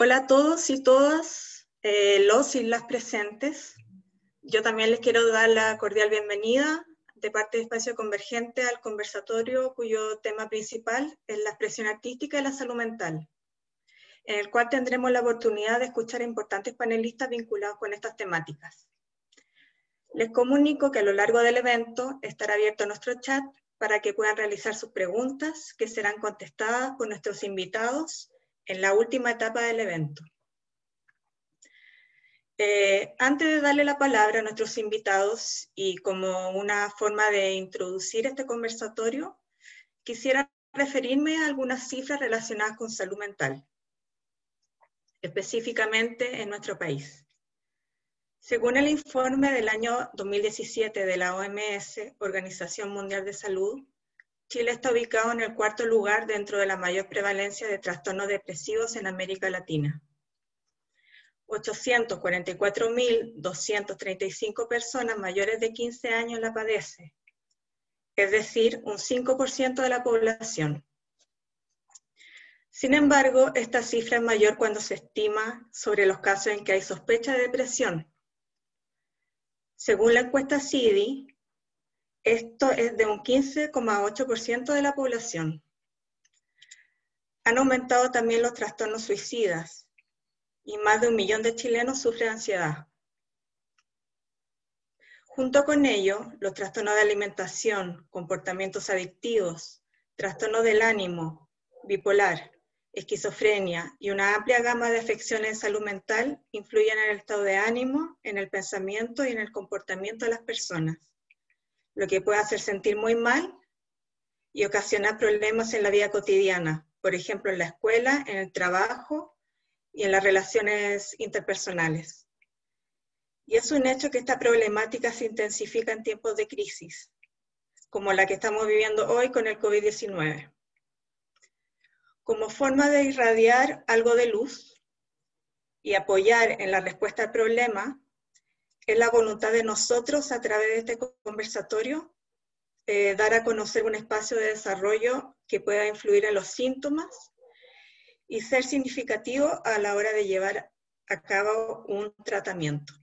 Hola a todos y todas, eh, los y las presentes. Yo también les quiero dar la cordial bienvenida de parte de Espacio Convergente al conversatorio cuyo tema principal es la expresión artística y la salud mental, en el cual tendremos la oportunidad de escuchar a importantes panelistas vinculados con estas temáticas. Les comunico que a lo largo del evento estará abierto nuestro chat para que puedan realizar sus preguntas, que serán contestadas por nuestros invitados en la última etapa del evento. Eh, antes de darle la palabra a nuestros invitados y como una forma de introducir este conversatorio, quisiera referirme a algunas cifras relacionadas con salud mental, específicamente en nuestro país. Según el informe del año 2017 de la OMS, Organización Mundial de Salud, Chile está ubicado en el cuarto lugar dentro de la mayor prevalencia de trastornos depresivos en América Latina. 844.235 personas mayores de 15 años la padecen, es decir, un 5% de la población. Sin embargo, esta cifra es mayor cuando se estima sobre los casos en que hay sospecha de depresión. Según la encuesta CIDI, esto es de un 15,8% de la población. Han aumentado también los trastornos suicidas y más de un millón de chilenos sufren ansiedad. Junto con ello, los trastornos de alimentación, comportamientos adictivos, trastornos del ánimo, bipolar, esquizofrenia y una amplia gama de afecciones de salud mental influyen en el estado de ánimo, en el pensamiento y en el comportamiento de las personas lo que puede hacer sentir muy mal y ocasionar problemas en la vida cotidiana, por ejemplo, en la escuela, en el trabajo y en las relaciones interpersonales. Y es un hecho que esta problemática se intensifica en tiempos de crisis, como la que estamos viviendo hoy con el COVID-19. Como forma de irradiar algo de luz y apoyar en la respuesta al problema, es la voluntad de nosotros a través de este conversatorio eh, dar a conocer un espacio de desarrollo que pueda influir en los síntomas y ser significativo a la hora de llevar a cabo un tratamiento.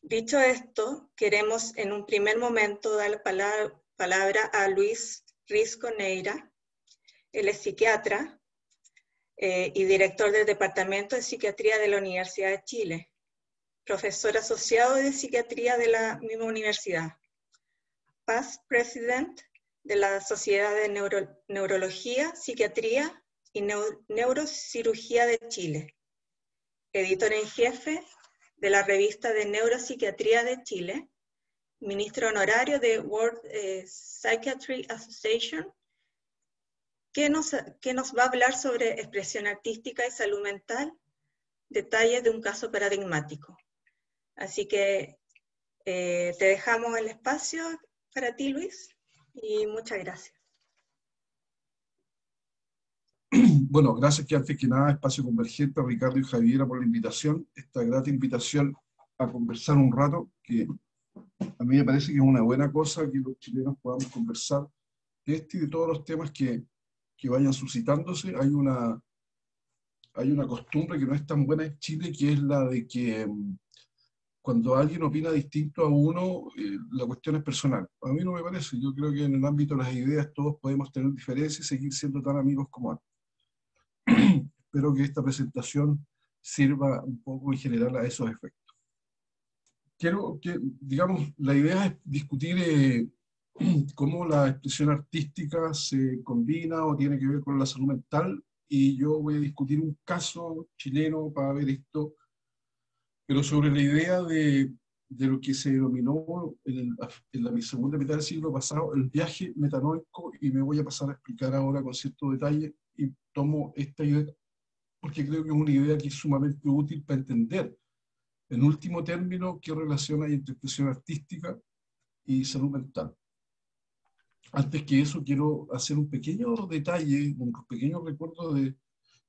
Dicho esto, queremos en un primer momento dar la palabra, a Luis Risco Neira. Él psiquiatra eh, y director del Departamento de Psiquiatría de la Universidad de Chile profesor asociado de psiquiatría de la misma universidad, past president de la Sociedad de Neurología, Psiquiatría y Neurocirugía de Chile, editor en jefe de la revista de Neuropsiquiatría de Chile, ministro honorario de World eh, Psychiatry Association, que que nos va a hablar sobre expresión artística y salud mental, detalles de un caso paradigmático. Así que eh, te dejamos el espacio para ti, Luis, y muchas gracias. Bueno, gracias que antes que nada, Espacio Convergente, a Ricardo y Javiera por la invitación, esta grata invitación a conversar un rato, que a mí me parece que es una buena cosa que los chilenos podamos conversar de este y de todos los temas que, que vayan suscitándose. Hay una, hay una costumbre que no es tan buena en Chile, que es la de que cuando alguien opina distinto a uno, eh, la cuestión es personal. A mí no me parece. Yo creo que en el ámbito de las ideas todos podemos tener diferencias y seguir siendo tan amigos como antes. Espero que esta presentación sirva un poco en general a esos efectos. Quiero que, digamos, la idea es discutir eh, cómo la expresión artística se combina o tiene que ver con la salud mental y yo voy a discutir un caso chileno para ver esto pero sobre la idea de, de lo que se denominó en, la segunda mitad del siglo pasado el viaje metanoico, y me voy a pasar a explicar ahora con cierto detalle, y tomo esta idea porque creo que es una idea que es sumamente útil para entender, en último término, qué relación hay entre expresión artística y salud mental. Antes que eso, quiero hacer un pequeño detalle, un pequeño recuerdo de,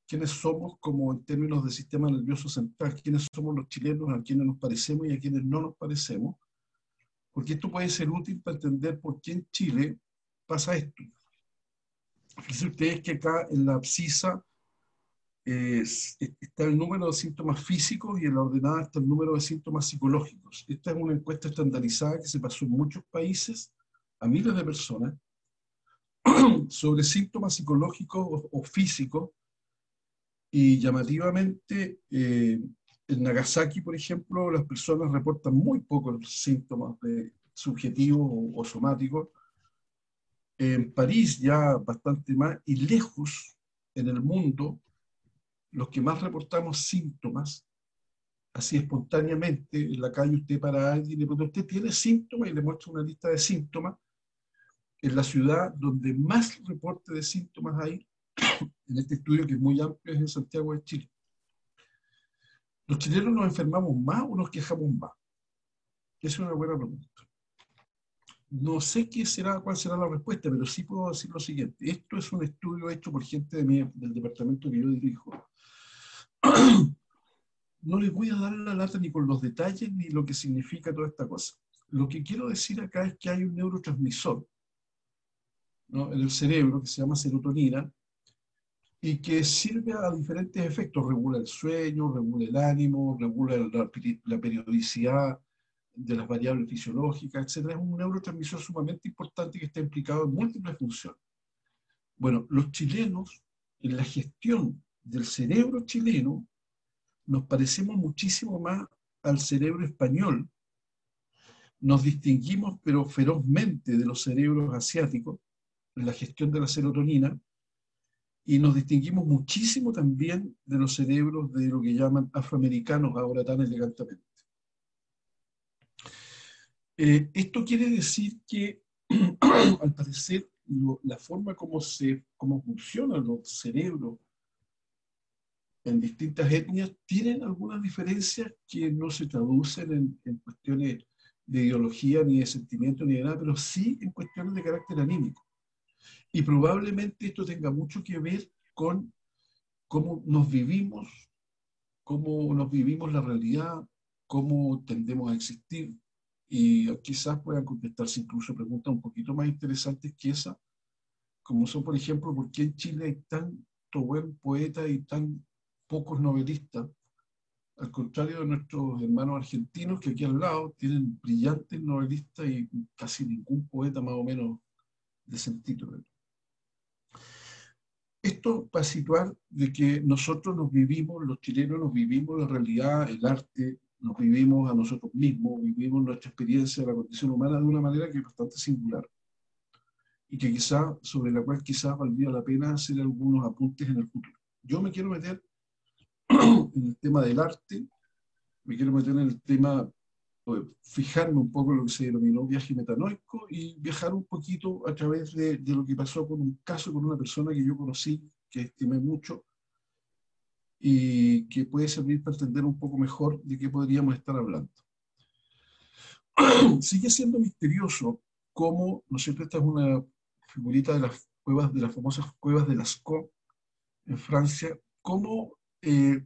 quiénes somos como en términos de sistema nervioso central, quiénes somos los chilenos, a quienes nos parecemos y a quienes no nos parecemos, porque esto puede ser útil para entender por qué en Chile pasa esto. Fíjense ustedes que acá en la abscisa está el número de síntomas físicos y en la ordenada está el número de síntomas psicológicos. Esta es una encuesta estandarizada que se pasó en muchos países a miles de personas sobre síntomas psicológicos o, físicos y llamativamente eh, en Nagasaki, por ejemplo, las personas reportan muy pocos síntomas de subjetivos o, o somáticos. En París ya bastante más y lejos en el mundo los que más reportamos síntomas, así espontáneamente, en la calle usted para alguien y le pregunta, ¿usted tiene síntomas? Y le muestra una lista de síntomas. En la ciudad donde más reporte de síntomas hay, en este estudio que es muy amplio, es en Santiago de Chile. ¿Los chilenos nos enfermamos más o nos quejamos más? Esa es una buena pregunta. No sé qué será, cuál será la respuesta, pero sí puedo decir lo siguiente. Esto es un estudio hecho por gente de del departamento que yo dirijo, no les voy a dar la lata ni con los detalles ni lo que significa toda esta cosa. Lo que quiero decir acá es que hay un neurotransmisor en el cerebro que se llama serotonina y que sirve a diferentes efectos. Regula el sueño, regula el ánimo, regula la, periodicidad de las variables fisiológicas, etc. Es un neurotransmisor sumamente importante que está implicado en múltiples funciones. Bueno, los chilenos en la gestión del cerebro chileno nos parecemos muchísimo más al cerebro español. Nos distinguimos, pero ferozmente, de los cerebros asiáticos en la gestión de la serotonina y nos distinguimos muchísimo también de los cerebros de lo que llaman afroamericanos ahora tan elegantemente. Eh, esto quiere decir que, al parecer, la forma como, se, como funcionan los cerebros en distintas etnias tienen algunas diferencias que no se traducen en, cuestiones de ideología, ni de sentimiento, ni de nada, pero sí en cuestiones de carácter anímico. Y probablemente esto tenga mucho que ver con cómo nos vivimos, cómo nos vivimos la realidad, cómo tendemos a existir. Y quizás puedan contestarse incluso preguntas un poquito más interesantes que esa, como son, por ejemplo, ¿por qué en Chile hay tanto buen poeta y tan pocos novelistas, al contrario de nuestros hermanos argentinos que aquí al lado tienen brillantes novelistas y casi ningún poeta más o menos de sentido. Esto para situar de que nosotros nos vivimos, los chilenos nos vivimos la realidad, el arte, nos vivimos a nosotros mismos, vivimos nuestra experiencia de la condición humana de una manera que es bastante singular y que quizá, sobre la cual quizás valdría la pena hacer algunos apuntes en el futuro. Yo me quiero meter en el tema del arte, me quiero meter en el tema, fijarme un poco en lo que se denominó viaje metanoico y viajar un poquito a través de, de, lo que pasó con un caso con una persona que yo conocí, que estimé mucho y que puede servir para entender un poco mejor de qué podríamos estar hablando. Sigue siendo misterioso cómo, ¿no es cierto? Esta es una figurita de las cuevas, de las famosas cuevas de Lascaux en Francia, cómo eh,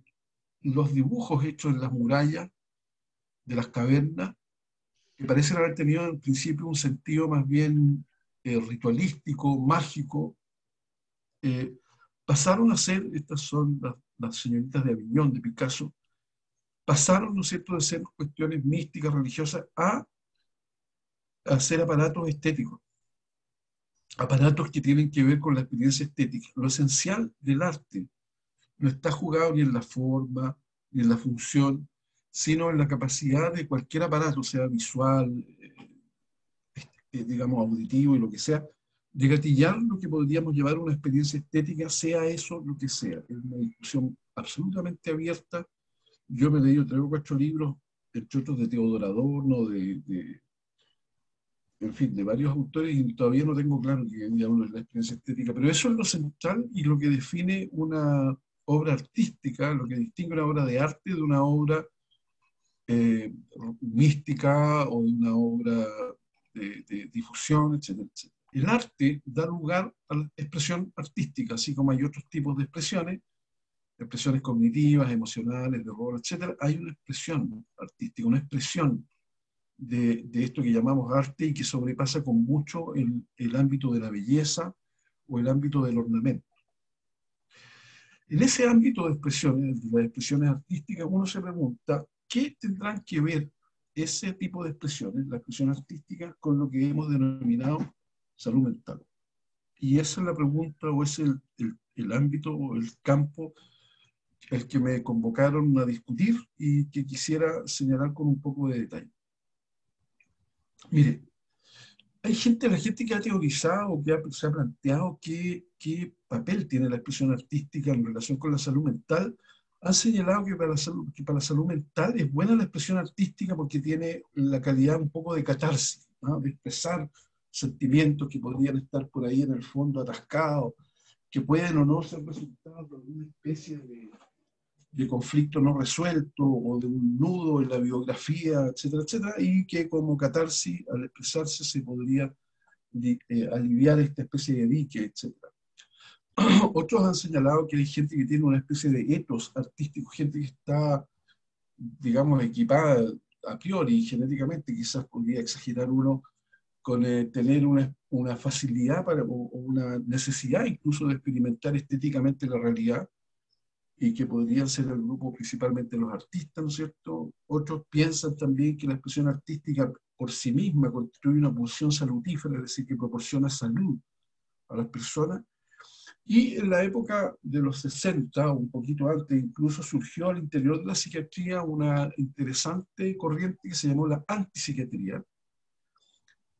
los dibujos hechos en las murallas de las cavernas, que parecen haber tenido en principio un sentido más bien eh, ritualístico, mágico, eh, pasaron a ser, estas son las, señoritas de Aviñón, de Picasso, pasaron, ¿no es cierto?, de ser cuestiones místicas, religiosas, a, a ser aparatos estéticos aparatos que tienen que ver con la experiencia estética. Lo esencial del arte no está jugado ni en la forma, ni en la función, sino en la capacidad de cualquier aparato, sea visual, eh, eh, digamos, auditivo y lo que sea, de gatillar lo que podríamos llevar a una experiencia estética, sea eso lo que sea. Es una discusión absolutamente abierta. Yo me he leído tres o cuatro libros, entre otros de Teodoro Adorno, de, de, en fin, de varios autores, y todavía no tengo claro que hablo de la experiencia estética, pero eso es lo central y lo que define una, obra artística, lo que distingue una obra de arte de una obra eh, mística o de una obra de, difusión, etc., El arte da lugar a la expresión artística, así como hay otros tipos de expresiones, expresiones cognitivas, emocionales, de rol, etc. Hay una expresión artística, una expresión de, esto que llamamos arte y que sobrepasa con mucho el ámbito de la belleza o el ámbito del ornamento. En ese ámbito de expresiones, de las expresiones artísticas, uno se pregunta, ¿qué tendrán que ver ese tipo de expresiones, la expresión artística, con lo que hemos denominado salud mental? Y esa es la pregunta, o es el, el, el ámbito o el campo el que me convocaron a discutir y que quisiera señalar con un poco de detalle. Mire, hay gente, la gente que ha teorizado, que se ha planteado qué, qué papel tiene la expresión artística en relación con la salud mental, han señalado que para, la salud, que para la salud mental es buena la expresión artística porque tiene la calidad un poco de catarsis, de expresar sentimientos que podrían estar por ahí en el fondo atascados, que pueden o no ser resultado de alguna especie de, de conflicto no resuelto o de un nudo en la biografía, etcétera, etcétera, y que como catarsis, al expresarse, se podría eh, aliviar esta especie de dique, etcétera. Otros han señalado que hay gente que tiene una especie de etos artístico, gente que está, digamos, equipada a priori, genéticamente, quizás podría exagerar uno, con eh, tener una, una facilidad para, o, o una necesidad incluso de experimentar estéticamente la realidad, y que podrían ser el grupo principalmente los artistas, ¿no es cierto? Otros piensan también que la expresión artística por sí misma constituye una pulsión salutífera, es decir, que proporciona salud a las personas. Y en la época de los 60, un poquito antes, incluso surgió al interior de la psiquiatría una interesante corriente que se llamó la antipsiquiatría,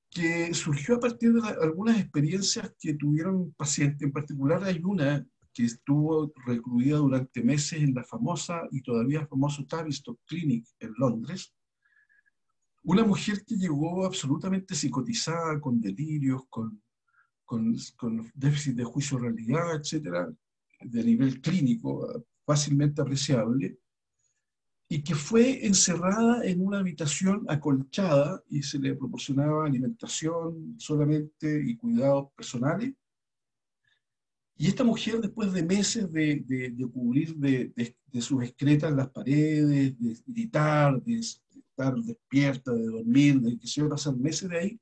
que surgió a partir de algunas experiencias que tuvieron pacientes. En particular hay una que estuvo recluida durante meses en la famosa y todavía famoso Tavistock Clinic en Londres. Una mujer que llegó absolutamente psicotizada, con delirios, con, con, déficit de juicio-realidad, etcétera, de nivel clínico fácilmente apreciable, y que fue encerrada en una habitación acolchada y se le proporcionaba alimentación solamente y cuidados personales. Y esta mujer, después de meses de, cubrir de, de, sus excretas las paredes, de gritar, de, estar despierta, de dormir, de que se iba a pasar meses de ahí,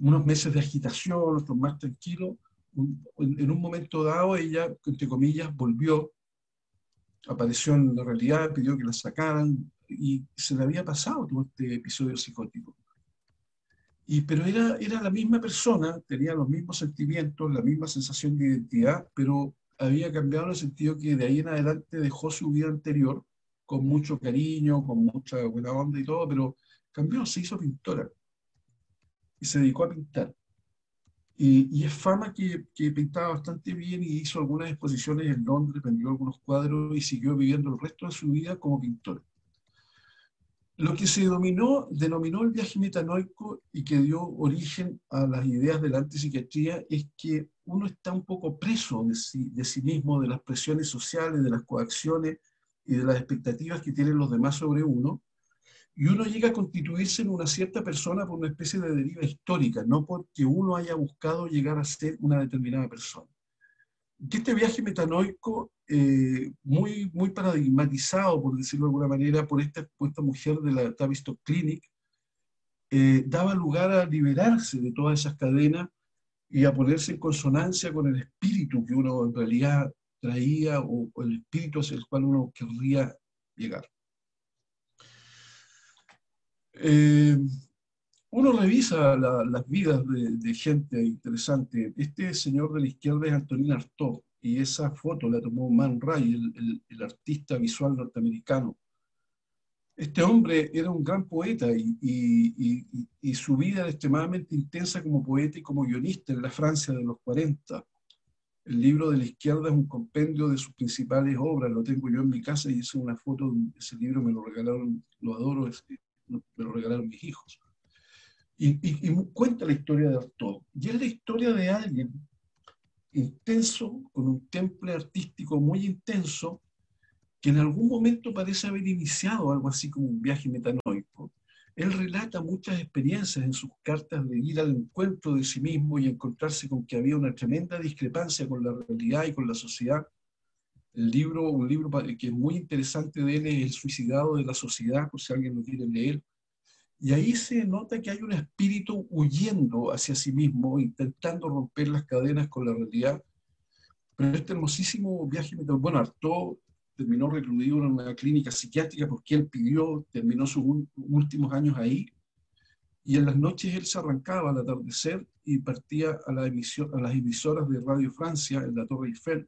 unos meses de agitación, otros más tranquilos, en, un momento dado ella, entre comillas, volvió, apareció en la realidad, pidió que la sacaran y se le había pasado todo este episodio psicótico. Y, pero era, era la misma persona, tenía los mismos sentimientos, la misma sensación de identidad, pero había cambiado en el sentido que de ahí en adelante dejó su vida anterior con mucho cariño, con mucha buena onda y todo, pero cambió, se hizo pintora y se dedicó a pintar. Y, y es fama que, que, pintaba bastante bien y hizo algunas exposiciones en Londres, vendió algunos cuadros y siguió viviendo el resto de su vida como pintora. Lo que se denominó, denominó el viaje metanoico y que dio origen a las ideas de la antipsiquiatría es que uno está un poco preso de sí, de sí mismo, de las presiones sociales, de las coacciones y de las expectativas que tienen los demás sobre uno, y uno llega a constituirse en una cierta persona por una especie de deriva histórica, no porque uno haya buscado llegar a ser una determinada persona que este viaje metanoico, eh, muy, muy paradigmatizado, por decirlo de alguna manera, por esta, mujer de la Tavistock Clinic, eh, daba lugar a liberarse de todas esas cadenas y a ponerse en consonancia con el espíritu que uno en realidad traía o, o el espíritu hacia el cual uno querría llegar. Eh, uno revisa las vidas de, gente interesante. Este señor de la izquierda es Antonin Artaud, y esa foto la tomó Man Ray, el, artista visual norteamericano. Este hombre era un gran poeta y, su vida era extremadamente intensa como poeta y como guionista en la Francia de los 40. El libro de la izquierda es un compendio de sus principales obras, lo tengo yo en mi casa y hice una foto de ese libro, me lo regalaron, lo adoro, me lo regalaron mis hijos. Y, cuenta la historia de Artaud. Y es la historia de alguien intenso, con un temple artístico muy intenso, que en algún momento parece haber iniciado algo así como un viaje metanoico. Él relata muchas experiencias en sus cartas de ir al encuentro de sí mismo y encontrarse con que había una tremenda discrepancia con la realidad y con la sociedad. El libro, un libro que es muy interesante de él es El suicidado de la sociedad, por si alguien lo quiere leer, y ahí se nota que hay un espíritu huyendo hacia sí mismo, intentando romper las cadenas con la realidad. Pero este hermosísimo viaje, bueno, Artaud terminó recluido en una clínica psiquiátrica porque él pidió, terminó sus últimos años ahí, y en las noches él se arrancaba al atardecer y partía a, la emisión, a las emisoras de Radio Francia en la Torre Eiffel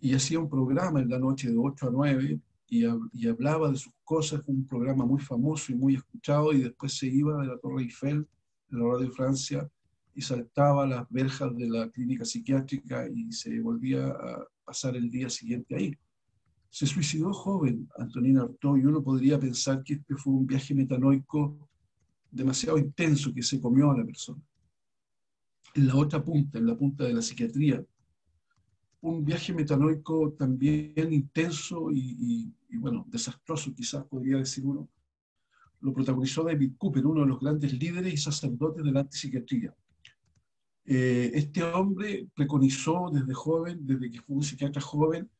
y hacía un programa en la noche de 8 a 9 y, hablaba de sus cosas, un programa muy famoso y muy escuchado y después se iba de la Torre Eiffel, de la Radio Francia y saltaba las verjas de la clínica psiquiátrica y se volvía a pasar el día siguiente ahí. Se suicidó joven Antonina Artaud y uno podría pensar que este fue un viaje metanoico demasiado intenso que se comió a la persona. En la otra punta, en la punta de la psiquiatría, un viaje metanoico también intenso y, bueno, desastroso quizás podría decir uno, lo protagonizó David Cooper, uno de los grandes líderes y sacerdotes de la antipsiquiatría. Eh, este hombre preconizó desde joven, desde que fue un psiquiatra joven,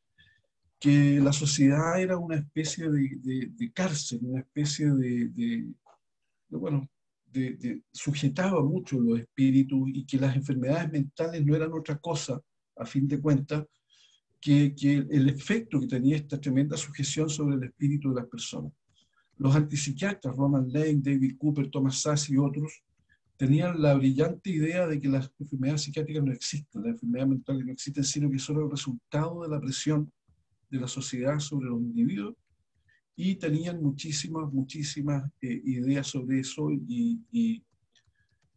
que la sociedad era una especie de, cárcel, una especie de, bueno, sujetaba mucho los espíritus y que las enfermedades mentales no eran otra cosa, a fin de cuentas, que, que el efecto que tenía esta tremenda sujeción sobre el espíritu de las personas. Los antipsiquiatras, Roman Lane, David Cooper, Thomas Sass y otros, tenían la brillante idea de que las enfermedades psiquiátricas no existen, las enfermedades mentales no existen, sino que son el resultado de la presión de la sociedad sobre los individuos y tenían muchísimas, muchísimas eh, ideas sobre eso y,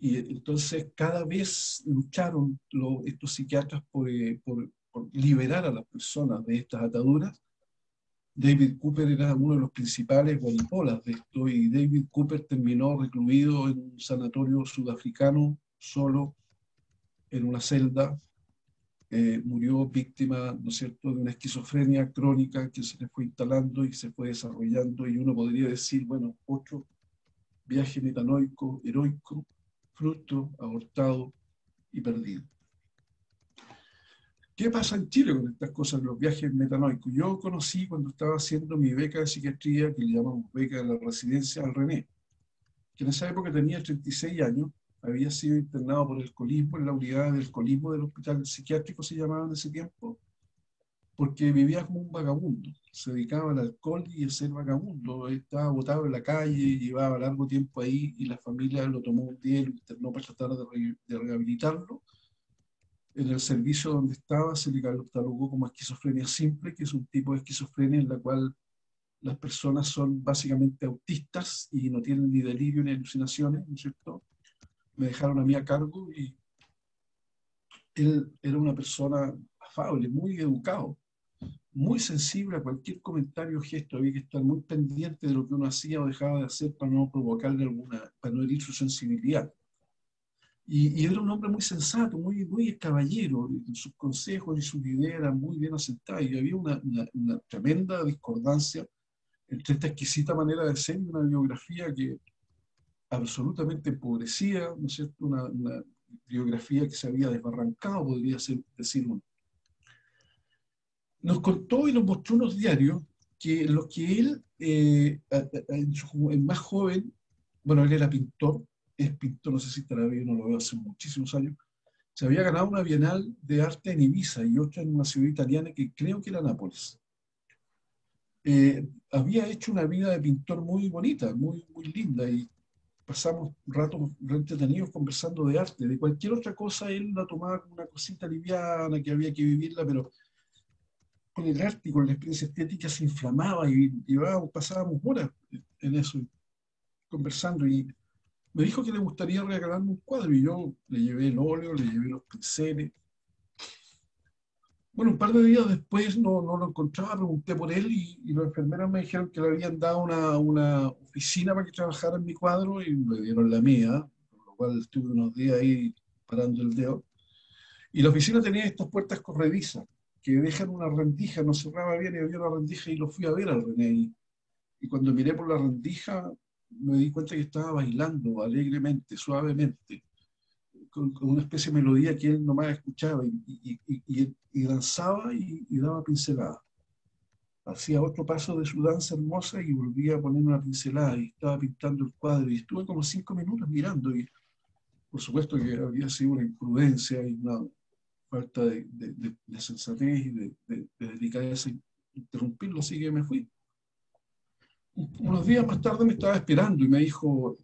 entonces cada vez lucharon estos psiquiatras por, eh, por, liberar a las personas de estas ataduras. David Cooper era uno de los principales guaripolas de esto y David Cooper terminó recluido en un sanatorio sudafricano solo en una celda eh, murió víctima, ¿no es cierto?, de una esquizofrenia crónica que se le fue instalando y se fue desarrollando, y uno podría decir, bueno, otro viaje metanoico, heroico, fruto, abortado y perdido. ¿Qué pasa en Chile con estas cosas, los viajes metanoicos? Yo conocí cuando estaba haciendo mi beca de psiquiatría, que le llamamos beca de la residencia al René, que en esa época tenía 36 años, había sido internado por el alcoholismo en la unidad del alcoholismo del hospital psiquiátrico, se llamaba en ese tiempo, porque vivía como un vagabundo, se dedicaba al alcohol y a ser vagabundo, estaba botado en la calle, llevaba largo tiempo ahí y la familia lo tomó un día y lo internó para tratar de, de rehabilitarlo. En el servicio donde estaba se le catalogó como esquizofrenia simple, que es un tipo de esquizofrenia en la cual las personas son básicamente autistas y no tienen ni delirio ni alucinaciones, ¿no es cierto? me dejaron a mí a cargo y él era una persona afable, muy educado, muy sensible a cualquier comentario o gesto. Había que estar muy pendiente de lo que uno hacía o dejaba de hacer para no provocarle alguna, para no herir su sensibilidad. Y, era un hombre muy sensato, muy, muy caballero, sus consejos y sus ideas eran muy bien asentadas y había una, una tremenda discordancia entre esta exquisita manera de ser y una biografía que, absolutamente empobrecida, ¿no es cierto? Una, biografía que se había desbarrancado, podría ser, decir uno. Nos contó y nos mostró unos diarios que lo que él, eh, en, su, más joven, bueno, él era pintor, es pintor, no sé si estará bien, no lo veo hace muchísimos años, se había ganado una bienal de arte en Ibiza y otra en una ciudad italiana que creo que era Nápoles. Eh, había hecho una vida de pintor muy bonita, muy, muy linda y pasamos ratos entretenidos conversando de arte, de cualquier otra cosa él la tomaba como una cosita liviana que había que vivirla, pero con el arte y con la experiencia estética se inflamaba y llevábamos, pasábamos horas en eso, conversando y me dijo que le gustaría regalarme un cuadro y yo le llevé el óleo, le llevé los pinceles, bueno, un par de días después no, no lo encontraba, pregunté por él y, y, los enfermeros me dijeron que le habían dado una, una, oficina para que trabajara en mi cuadro y me dieron la mía, por lo cual estuve unos días ahí parando el dedo. Y la oficina tenía estas puertas corredizas que dejan una rendija, no cerraba bien y había una rendija y lo fui a ver al René. Y, cuando miré por la rendija me di cuenta que estaba bailando alegremente, suavemente con, una especie de melodía que él nomás escuchaba y, y, y, danzaba y, daba pinceladas. Hacía otro paso de su danza hermosa y volvía a poner una pincelada y estaba pintando el cuadro y estuve como cinco minutos mirando y por supuesto que había sido una imprudencia y una falta de, sensatez y de, de, delicadeza interrumpirlo, así que me fui. Unos días más tarde me estaba esperando y me dijo,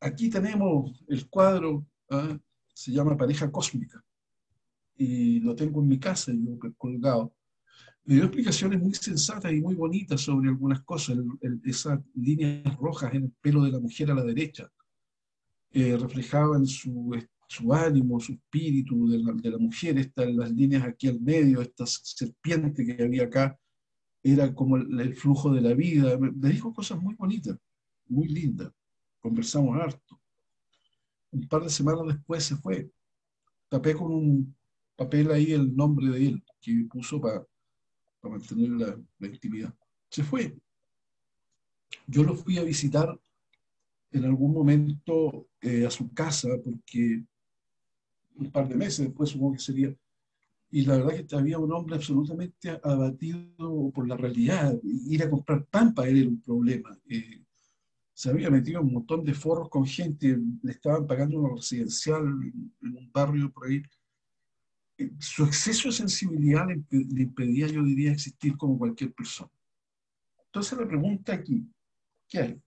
aquí tenemos el cuadro, ¿ah? se llama Pareja Cósmica, y lo tengo en mi casa, yo colgado. Me dio explicaciones muy sensatas y muy bonitas sobre algunas cosas, esas líneas rojas en el pelo de la mujer a la derecha, eh, reflejaban su, su ánimo, su espíritu de la, de la mujer, estas las líneas aquí al medio, esta serpiente que había acá, era como el, flujo de la vida. Me, dijo cosas muy bonitas, muy lindas. Conversamos harto. Un par de semanas después se fue. Tapé con un papel ahí el nombre de él, que puso para mantener la, intimidad. Se fue. Yo lo fui a visitar en algún momento eh, a su casa, porque un par de meses después supongo que sería, y la verdad que había un hombre absolutamente abatido por la realidad, ir a comprar pan para él era un problema. Eh, se había metido un montón de forros con gente, le estaban pagando una residencial en, un barrio por ahí. Eh, su exceso de sensibilidad le impedía, yo diría, existir como cualquier persona. Entonces la pregunta aquí, ¿qué hay?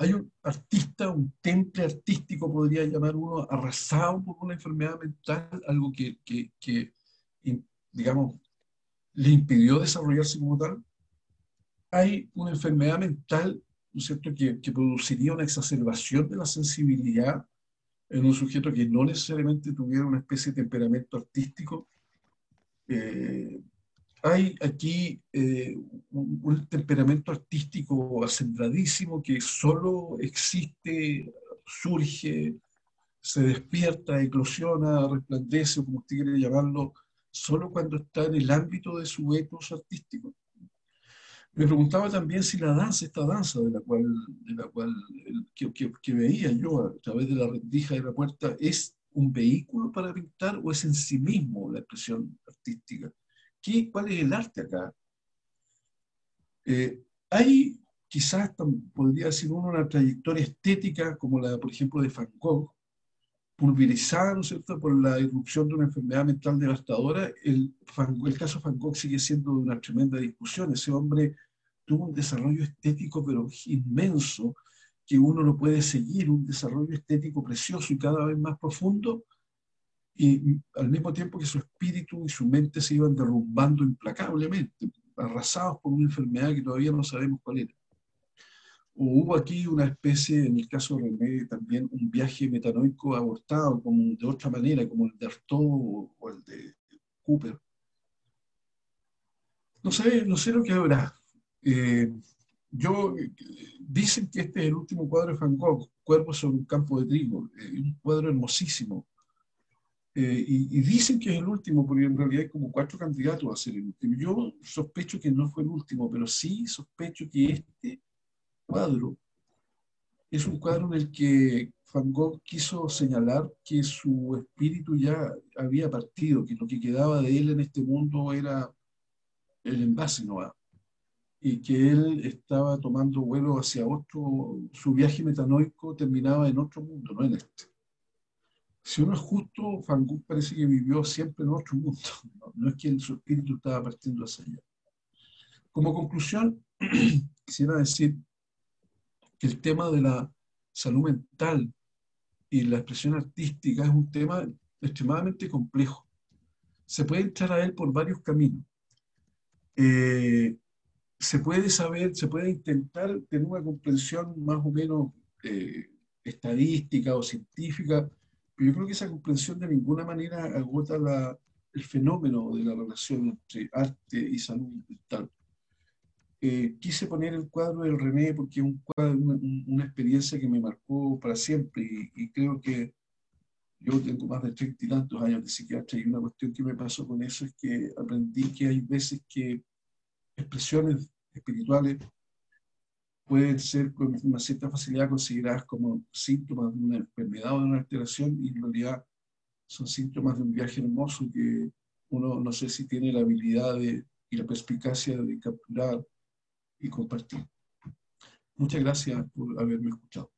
Hay un artista, un temple artístico, podría llamar uno, arrasado por una enfermedad mental, algo que, digamos, le impidió desarrollarse como tal. Hay una enfermedad mental, ¿no es cierto?, que, que produciría una exacerbación de la sensibilidad en un sujeto que no necesariamente tuviera una especie de temperamento artístico. Eh, hay aquí eh, un, temperamento artístico acentradísimo que solo existe, surge, se despierta, eclosiona, resplandece, como usted quiere llamarlo, solo cuando está en el ámbito de su etos artístico. Me preguntaba también si la danza, esta danza de la cual, de la cual que, que veía yo a través de la rendija de la puerta, es un vehículo para pintar o es en sí mismo la expresión artística. ¿Qué, ¿Cuál es el arte acá? Eh, hay quizás, podría decir uno, una trayectoria estética como la, por ejemplo, de Van Gogh, pulverizada, ¿no es cierto?, por la irrupción de una enfermedad mental devastadora. El, el caso Van Gogh sigue siendo una tremenda discusión. Ese hombre tuvo un desarrollo estético, pero inmenso, que uno lo puede seguir, un desarrollo estético precioso y cada vez más profundo, y al mismo tiempo que su espíritu y su mente se iban derrumbando implacablemente, arrasados por una enfermedad que todavía no sabemos cuál era. O hubo aquí una especie, en el caso de René, también un viaje metanoico abortado, como de otra manera, como el de Artaud o el de Cooper. No sé, no sé lo que habrá. Eh, yo, dicen que este es el último cuadro de Van Gogh, Cuerpo sobre un campo de trigo, eh, un cuadro hermosísimo, eh, y, dicen que es el último, porque en realidad hay como cuatro candidatos a ser el último. Yo sospecho que no fue el último, pero sí sospecho que este cuadro es un cuadro en el que Van Gogh quiso señalar que su espíritu ya había partido, que lo que quedaba de él en este mundo era el envase no y que él estaba tomando vuelo hacia otro, su viaje metanoico terminaba en otro mundo, no en este si uno es justo, Van parece que vivió siempre en otro mundo, no, es que su espíritu estaba partiendo hacia allá. Como conclusión, quisiera decir que el tema de la salud mental y la expresión artística es un tema extremadamente complejo. Se puede entrar a él por varios caminos. Eh, se puede saber, se puede intentar tener una comprensión más o menos eh, estadística o científica yo creo que esa comprensión de ninguna manera agota la, el fenómeno de la relación entre arte y salud mental. Eh, quise poner el cuadro del René porque es un una, experiencia que me marcó para siempre y, creo que yo tengo más de treinta y tantos años de psiquiatra y una cuestión que me pasó con eso es que aprendí que hay veces que expresiones espirituales pueden ser con una cierta facilidad consideradas como síntomas de una enfermedad o de una alteración y en realidad son síntomas de un viaje hermoso que uno no sé si tiene la habilidad de, y la perspicacia de capturar y compartir. Muchas gracias por haberme escuchado.